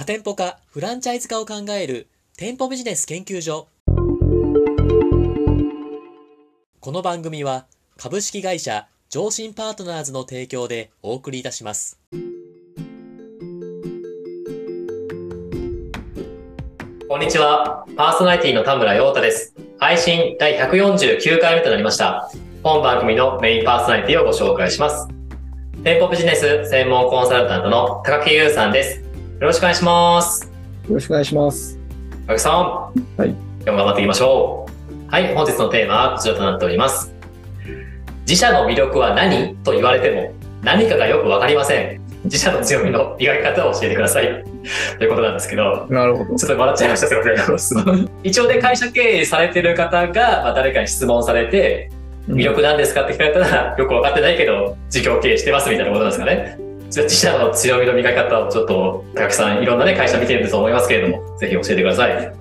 多店舗化、フランチャイズ化を考える店舗ビジネス研究所。この番組は株式会社上信パートナーズの提供でお送りいたします。こんにちは。パーソナリティの田村陽太です。配信第149回目となりました。本番組のメインパーソナリティをご紹介します。店舗ビジネス専門コンサルタントの高木優さんです。よろしくお願いします。よろしくお願いします。高木さん。はい。今日も頑張っていきましょう。はい、本日のテーマはこちらとなっております。自社の魅力は何と言われても何かがよくわかりません。自社の強みの磨き方を教えてください。ということなんですけど。なるほど。ちょっと笑っちゃいました。すみません。一応ね、会社経営されてる方が、まあ、誰かに質問されて、魅力なんですかって聞かれたら、よく分かってないけど、事業経営してますみたいなことなんですかね。自社の強みの磨き方をちょっと、高木さん、いろんなね、会社見てると思いますけれども、ぜひ教えてください。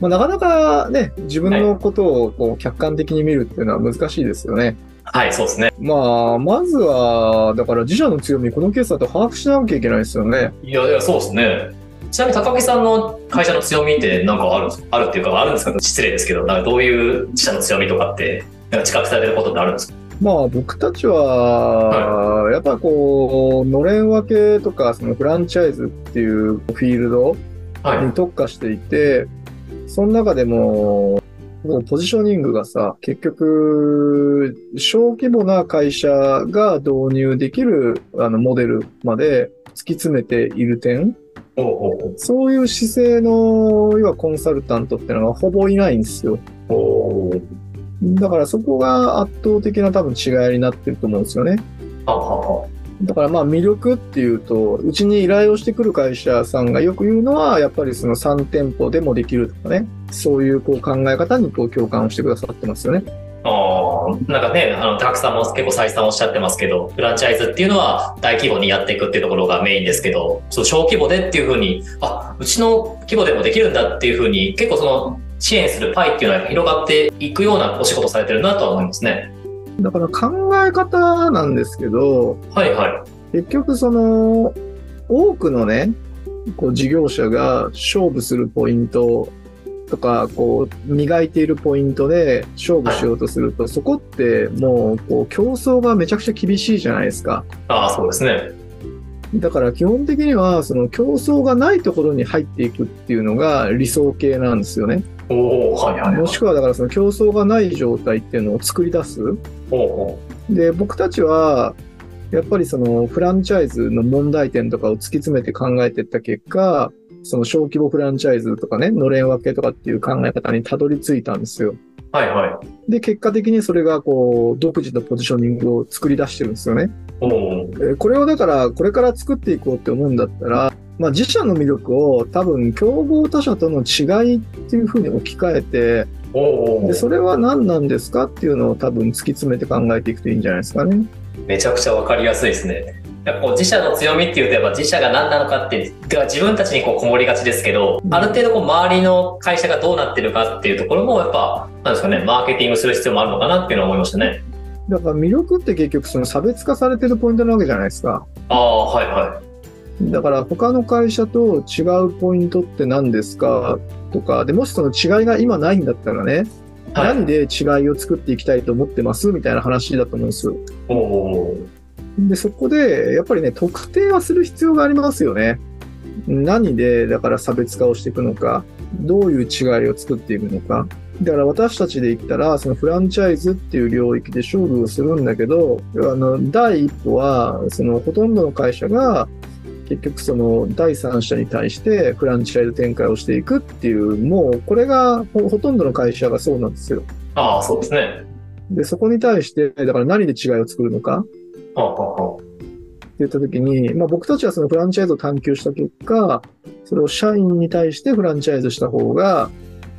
まあ、なかなかね、自分のことをこう客観的に見るっていうのは難しいですよね。はい、そうですね。まあ、まずは、だから自社の強み、このケースだと把握しなきゃいけないですよね。いやいや、そうですね。ちなみに高木さんの会社の強みって何かあるあるっていうか、あるんですか失礼ですけど、なんかどういう自社の強みとかってなんか知覚されることってあるんですかまあ僕たちは、やっぱこう、のれん分けとか、そのフランチャイズっていうフィールドに特化していて、はい、その中でも、ポジショニングがさ、結局、小規模な会社が導入できるあのモデルまで突き詰めている点、そういう姿勢の、要はコンサルタントってのがほぼいないんですよ。だからそこが圧倒的な多分違いになってると思うんですよね。だからまあ魅力っていうと、うちに依頼をしてくる会社さんがよく言うのは、やっぱりその3店舗でもできるとかね、そういうこう考え方にこう共感をしてくださってますよね。あなんかね、あの、高木さんも結構再三おっしゃってますけど、フランチャイズっていうのは大規模にやっていくっていうところがメインですけど、そう小規模でっていうふうに、あ、うちの規模でもできるんだっていうふうに、結構その支援するパイっていうのは広がっていくようなお仕事されてるなとは思いますね。だから考え方なんですけど、はいはい。結局その、多くのね、こう事業者が勝負するポイントとか、こう、磨いているポイントで勝負しようとすると、はい、そこってもう、こう、競争がめちゃくちゃ厳しいじゃないですか。ああ、そうですね。だから基本的には、その競争がないところに入っていくっていうのが理想形なんですよね。おはいはい、はい、もしくはだからその競争がない状態っていうのを作り出す。おで、僕たちは、やっぱりそのフランチャイズの問題点とかを突き詰めて考えていった結果、その小規模フランチャイズとかね、のれん分けとかっていう考え方にたどり着いたんですよ。はいはい。で、結果的にそれがこう、独自のポジショニングを作り出してるんですよね。これをだから、これから作っていこうって思うんだったら、まあ、自社の魅力を多分競合他社との違いっていうふうに置き換えて、でそれは何なんですかっていうのを多分突き詰めて考えていくといいんじゃないですかね。めちゃくちゃ分かりやすいですね。やっぱこう自社の強みっていうとやっぱ自社が何なのかって自分たちにこうこもりがちですけど、ある程度こう周りの会社がどうなってるかっていうところもやっぱなんですかねマーケティングする必要もあるのかなっていうのを思いましたね。だから魅力って結局その差別化されてるポイントなわけじゃないですか。ああはいはい。だから他の会社と違うポイントって何ですかとかでもしその違いが今ないんだったらね、はい、何で違いを作っていきたいと思ってますみたいな話だと思うんですよ。おで、そこで、やっぱりね、特定はする必要がありますよね。何で、だから差別化をしていくのか、どういう違いを作っていくのか。だから私たちで言ったら、そのフランチャイズっていう領域で勝負をするんだけど、あの、第一歩は、そのほとんどの会社が、結局その第三者に対してフランチャイズ展開をしていくっていう、もうこれがほとんどの会社がそうなんですよ。ああ、そうですね。で、そこに対して、だから何で違いを作るのか。はあはあ、って言ったときに、まあ、僕たちはそのフランチャイズを探求した結果、それを社員に対してフランチャイズした方が、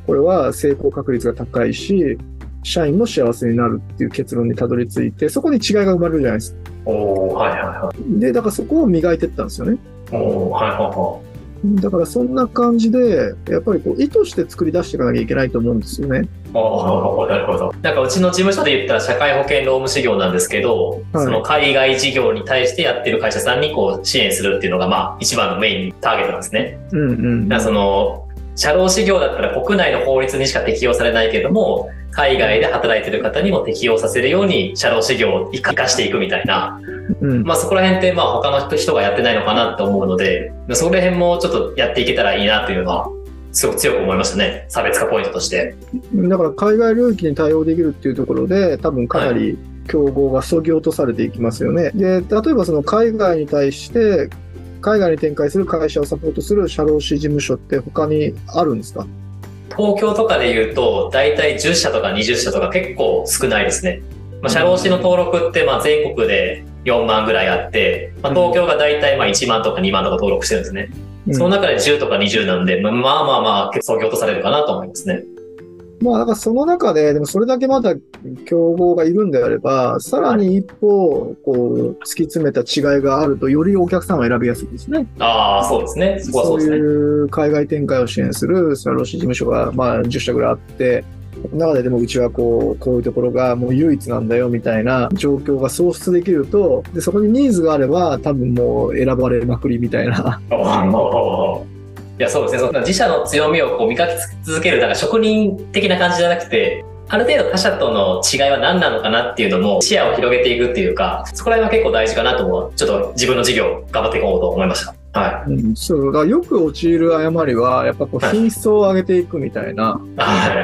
これは成功確率が高いし、社員も幸せになるっていう結論にたどり着いて、そこに違いが生まれるじゃないですか。おはいはいはい。で、だからそこを磨いていったんですよね。おはいはいはだからそんな感じで、やっぱりこう意図して作り出していかなきゃいけないと思うんですよね。ああ、なるほど。なんかうちの事務所で言ったら社会保険労務事業なんですけど、はい、その海外事業に対してやってる会社さんにこう支援するっていうのがまあ一番のメインターゲットなんですね。うんうん。だその、社労士業だったら国内の法律にしか適用されないけれども、海外で働いてる方にも適用させるように社労士業を生かしていくみたいな、うん、まあそこら辺ってまあ他の人がやってないのかなと思うので、その辺もちょっとやっていけたらいいなというのは、すごく強く思いましたね。差別化ポイントとして。だから海外領域に対応できるっていうところで、多分かなり競合がそぎ落とされていきますよね。はい、で、例えばその海外に対して海外に展開する会社をサポートする社労士事務所って他にあるんですか？東京とかで言うと、大体10社とか20社とか結構少ないですね。まあ、社労士の登録ってまあ全国で4万ぐらいあって、まあ、東京が大体まあ1万とか2万とか登録してるんですね。その中で10とか20なんで、まあまあまあ結構そぎ落とされるかなと思いますね。まあ、だからその中で、でもそれだけまだ競合がいるんであれば、さらに一歩、こう、突き詰めた違いがあると、よりお客さんは選びやすいですね。ああ、そうですね。そそういう海外展開を支援するスワローシ事務所が、まあ、10社ぐらいあって、中ででもうちはこう、こういうところがもう唯一なんだよみたいな状況が創出できると、で、そこにニーズがあれば多分もう選ばれまくりみたいな。いや、そうですね。その自社の強みをこう磨き続ける、だから職人的な感じじゃなくて、ある程度他社との違いは何なのかなっていうのも視野を広げていくっていうか、そこら辺は結構大事かなと思う。ちょっと自分の事業頑張っていこうと思いました。はい。うん、そうだよく陥る誤りは、やっぱこう品質を上げていくみたいな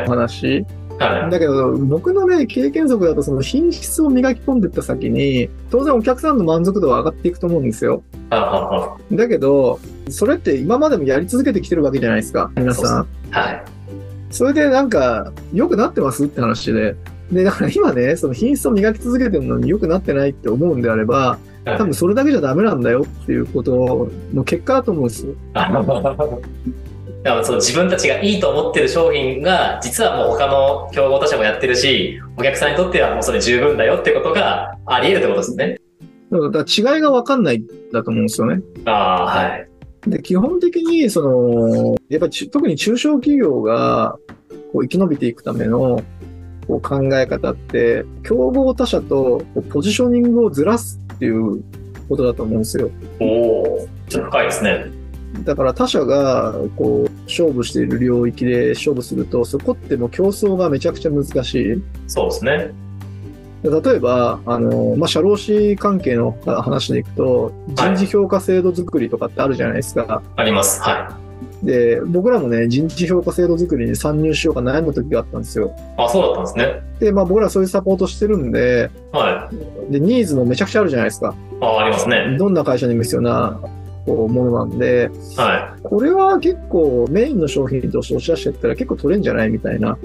話。はい、だけど、僕のね、経験則だと、その品質を磨き込んでいった先に、当然お客さんの満足度は上がっていくと思うんですよ。だけど、それって今までもやり続けてきてるわけじゃないですか、皆さん。はい。それでなんか、良くなってますって話で。で、だから今ね、その品質を磨き続けてるのに良くなってないって思うんであれば、多分それだけじゃダメなんだよっていうことの結果だと思うんですよ。だからその自分たちがいいと思ってる商品が、実はもう他の競合他社もやってるし、お客さんにとってはもうそれ十分だよってことがあり得るってことですね。だから違いが分かんないんだと思うんですよね。ああ、はい。で、基本的に、その、やっぱり特に中小企業がこう生き延びていくためのこう考え方って、競合他社とポジショニングをずらすっていうことだと思うんですよ。おお、ちょっと深いですね。だから他社がこう勝負している領域で勝負すると、そこってもう競争がめちゃくちゃ難しい。そうですね。例えば、あの、まあ、社労士関係の話でいくと、人事評価制度作りとかってあるじゃないですか。はい、あります。はい。で、僕らもね、人事評価制度作りに参入しようか悩む時があったんですよ。あ、そうだったんですね。で、まあ僕らそういうサポートしてるんで、はい。で、ニーズもめちゃくちゃあるじゃないですか。あ、ありますね。どんな会社にも必要なこうものなんで、はい、これは結構メインの商品として押し出していったら結構取れんじゃないみたいな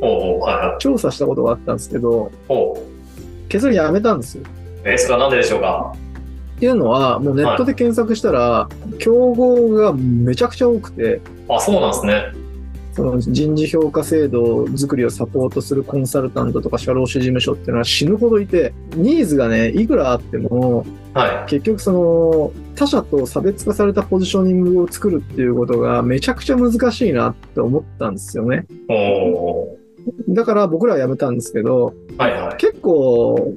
調査したことがあったんですけど、削りやめたんですよ。えー、それはなんででしょうか？っていうのは、もうネットで検索したら、競合がめちゃくちゃ多くて。あ、そうなんですね。その人事評価制度作りをサポートするコンサルタントとか社労士事務所っていうのは死ぬほどいて、ニーズがね、いくらあっても、はい、結局その他者と差別化されたポジショニングを作るっていうことがめちゃくちゃ難しいなって思ったんですよね。だから僕らは辞めたんですけど、はいはい、結構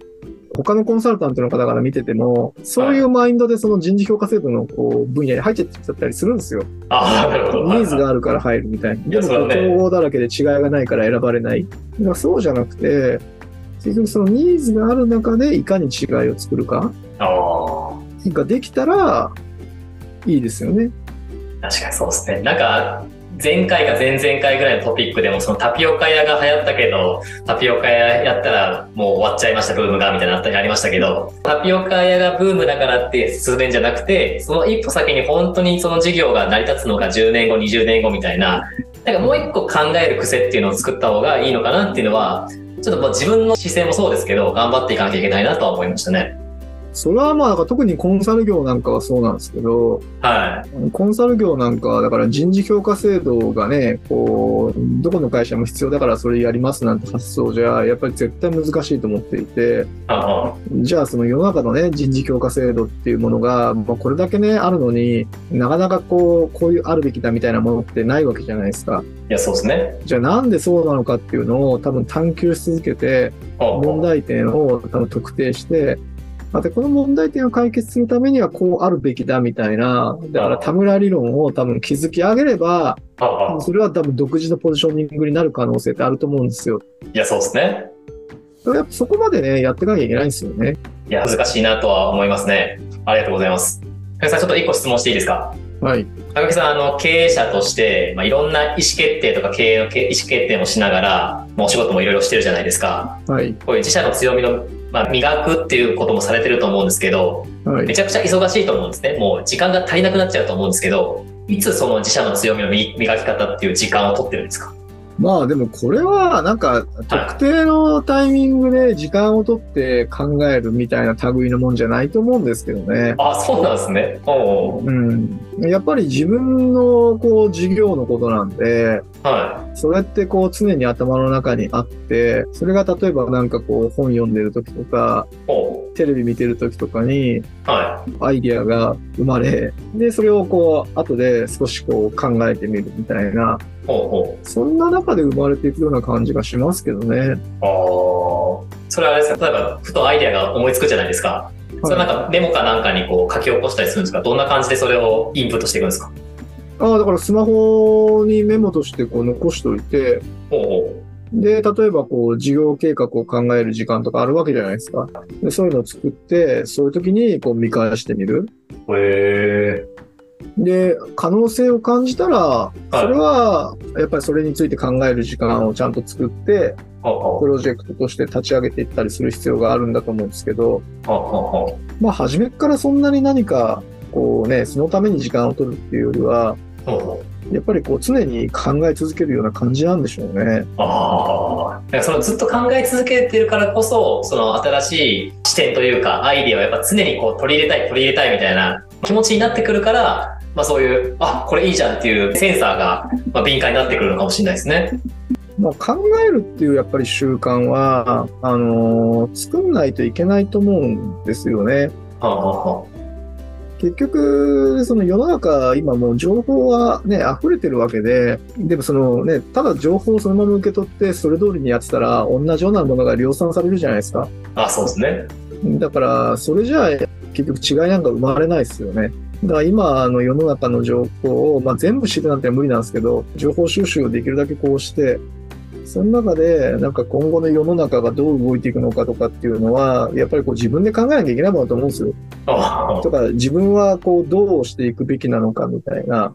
他のコンサルタントの方から見てても、そういうマインドでその人事評価制度のこう分野に入っちゃっちゃったりするんですよ。ああ、なるほど。ニーズがあるから入るみたいな。でも、統合だらけで違いがないから選ばれない。だそうじゃなくて、結局そのニーズがある中でいかに違いを作るか。ができたらいいですよね。確かにそうですね。なんか、前回か前々回ぐらいのトピックでもそのタピオカ屋が流行ったけど、タピオカ屋やったらもう終わっちゃいました、ブームが、みたいなあったりありましたけど、タピオカ屋がブームだからって数年じゃなくて、その一歩先に本当にその事業が成り立つのが10年後、20年後みたいな、なんかもう一個考える癖っていうのを作った方がいいのかなっていうのは、ちょっとまあ自分の姿勢もそうですけど、頑張っていかなきゃいけないなとは思いましたね。それはまあ、特にコンサル業なんかはそうなんですけど、はい。コンサル業なんかは、だから人事評価制度がね、こう、どこの会社も必要だからそれやりますなんて発想じゃ、やっぱり絶対難しいと思っていて、あじゃあその世の中のね、人事評価制度っていうものが、まあ、これだけね、あるのになかなかこう、こういうあるべきだみたいなものってないわけじゃないですか。いや、そうですね。じゃあなんでそうなのかっていうのを多分探求し続けて、問題点を多分特定して、またこの問題点を解決するためにはこうあるべきだみたいな、だから田村理論を多分築き上げれば、それは多分独自のポジショニングになる可能性ってあると思うんですよ。いや、そうですね。やっぱそこまでね、やっていかなきゃいけないんですよね。いや、難しいなとは思いますね。ありがとうございます。さん、ちょっと一個質問していいですか？はい。高木さん、あの、経営者として、まあ、いろんな意思決定とか経営の意思決定もしながら、もうお仕事もいろいろしてるじゃないですか。はい。こういう自社の強みの、まあ、磨くっていうこともされてると思うんですけど、はい、めちゃくちゃ忙しいと思うんですね。もう時間が足りなくなっちゃうと思うんですけど、いつその自社の強みの磨き方っていう時間を取ってるんですか？まあでもこれはなんか特定のタイミングで時間をとって考えるみたいな類のもんじゃないと思うんですけどね。あ、そうなんですね。うん。やっぱり自分のこう事業のことなんで、はい。それってこう常に頭の中にあって、それが例えばなんかこう本読んでる時とか、テレビ見てる時とかに、はい。アイディアが生まれ、で、それをこう後で少しこう考えてみるみたいな、ほうほうそんな中で生まれていくような感じがしますけどね。ああ。それはあれですか？例えば、ふとアイデアが思いつくじゃないですか。それなんかメモかなんかにこう書き起こしたりするんですか？どんな感じでそれをインプットしていくんですか？ああ、だからスマホにメモとしてこう残しておいて、で、例えばこう事業計画を考える時間とかあるわけじゃないですか。でそういうのを作って、そういう時にこう見返してみる。へえ。で、可能性を感じたら、それは、やっぱりそれについて考える時間をちゃんと作って、プロジェクトとして立ち上げていったりする必要があるんだと思うんですけど、まあ、初めからそんなに何か、こうね、そのために時間を取るっていうよりは、やっぱりこう常に考え続けるような感じなんでしょうね。ああ。そのずっと考え続けてるからこそ、その新しい視点というか、アイディアをやっぱ常にこう取り入れたい、取り入れたいみたいな気持ちになってくるから、まあ、そういう、あ、これいいじゃんっていうセンサーが、まあ、敏感になってくるのかもしれないですね。まあ、考えるっていうやっぱり習慣は、あのー、作んないといけないと思うんですよね。はあはあ結局、その世の中、今もう情報はね、溢れてるわけで、でもそのね、ただ情報をそのまま受け取って、それ通りにやってたら、同じようなものが量産されるじゃないですか。あ、そうですね。だから、それじゃあ、結局違いなんか生まれないですよね。だから今の世の中の情報を、まあ、全部知るなんて無理なんですけど、情報収集をできるだけこうして、その中で、なんか今後の世の中がどう動いていくのかとかっていうのは、やっぱりこう自分で考えなきゃいけないものだと思うんですよ。とか、自分はこうどうしていくべきなのかみたいな。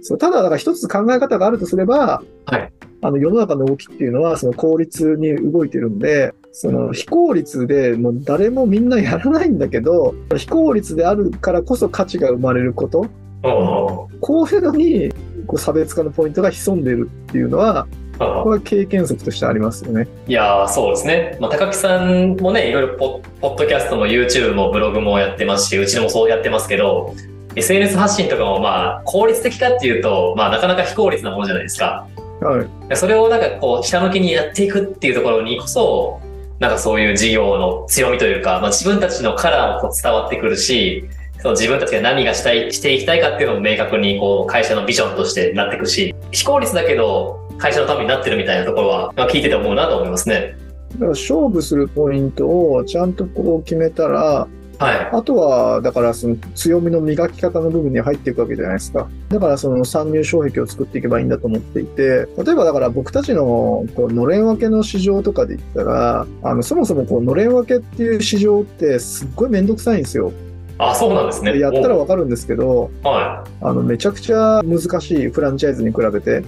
そうただ、だから一つ考え方があるとすれば、はい、あの世の中の動きっていうのはその効率に動いてるんで、その非効率でもう誰もみんなやらないんだけど、非効率であるからこそ価値が生まれること。こういうのにこう差別化のポイントが潜んでるっていうのは、これは経験則としてありますよね。いやそうですね。まあ、高木さんもね、いろいろポッドキャストも YouTube もブログもやってますし、うちもそうやってますけど、SNS 発信とかもまあ効率的かっていうと、まあなかなか非効率なものじゃないですか。はい。それをなんかこう、下向きにやっていくっていうところにこそ、なんかそういう事業の強みというか、まあ自分たちのカラーもこう伝わってくるし、その自分たちが何がしたい、していきたいかっていうのも明確にこう会社のビジョンとしてなっていくし、非効率だけど会社のためになってるみたいなところは、まあ、聞いてて思うなと思いますね。だから勝負するポイントをちゃんとこう決めたら、はい、あとは、だからその強みの磨き方の部分に入っていくわけじゃないですか。だからその参入障壁を作っていけばいいんだと思っていて、例えばだから僕たちのこうのれん分けの市場とかで言ったら、あのそもそもこうのれん分けっていう市場ってすっごいめんどくさいんですよ。あ、そうなんですね。やったらわかるんですけど、はい、あのめちゃくちゃ難しいフランチャイズに比べて、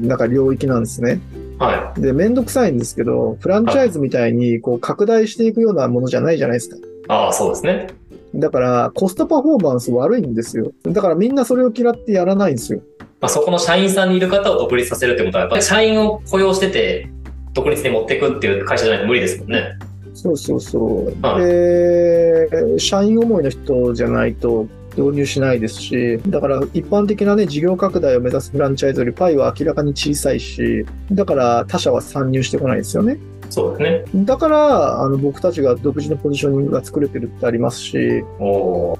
なんか領域なんですね。はい。で、めんどくさいんですけど、フランチャイズみたいにこう拡大していくようなものじゃないじゃないですか。ああ、そうですね。だから、コストパフォーマンス悪いんですよ。だからみんなそれを嫌ってやらないんですよ。まあ、そこの社員さんにいる方を独立させるってことは、やっぱり社員を雇用してて、独立に持っていくっていう会社じゃないと無理ですもんね。そうそうそう。で、社員思いの人じゃないと導入しないですし、だから一般的なね、事業拡大を目指すフランチャイズよりパイは明らかに小さいし、だから他社は参入してこないですよね。そうですね。だから、あの、僕たちが独自のポジショニングが作れてるってありますし、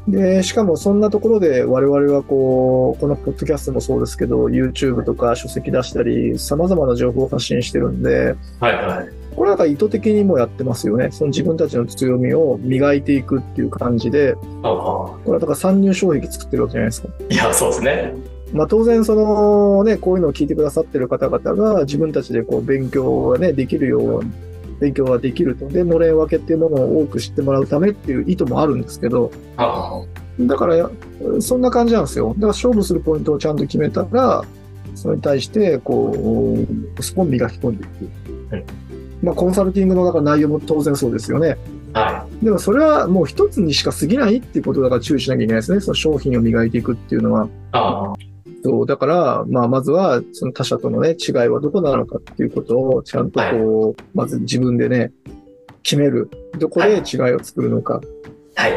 で、しかもそんなところで我々はこう、このポッドキャストもそうですけど、YouTube とか書籍出したり、様々な情報を発信してるんで、はいはい。これなんか意図的にもやってますよね。その自分たちの強みを磨いていくっていう感じで、これはだから参入障壁作ってるわけじゃないですか。いや、そうですね。まあ、当然、そのね、こういうのを聞いてくださってる方々が自分たちでこう勉強がね、できるように、勉強ができると。で、のれん分けっていうものを多く知ってもらうためっていう意図もあるんですけど、だから、そんな感じなんですよ。だから勝負するポイントをちゃんと決めたら、それに対して、こう、スポン磨き込んでいく。はい、まあ、コンサルティングの中内容も当然そうですよね。はい。でもそれはもう一つにしか過ぎないっていうことだから注意しなきゃいけないですね。その商品を磨いていくっていうのは。そう、だから、まあ、まずは、その他者とのね、違いはどこなのかっていうことを、ちゃんとこう、はい、まず自分でね、決める。どこで違いを作るのか。はい。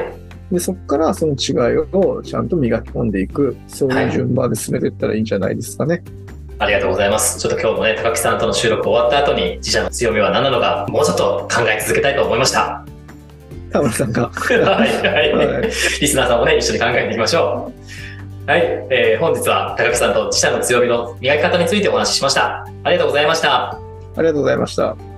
で、そこからその違いをちゃんと磨き込んでいく。そういう順番で進めていったらいいんじゃないですかね。はいありがとうございます。ちょっと今日もね、高木さんとの収録終わった後に、自社の強みは何なのか、もうちょっと考え続けたいと思いました。田村さんが。はい、はい、はい。リスナーさんもね、一緒に考えていきましょう。はい、えー、本日は高木さんと自社の強みの磨き方についてお話ししました。ありがとうございました。ありがとうございました。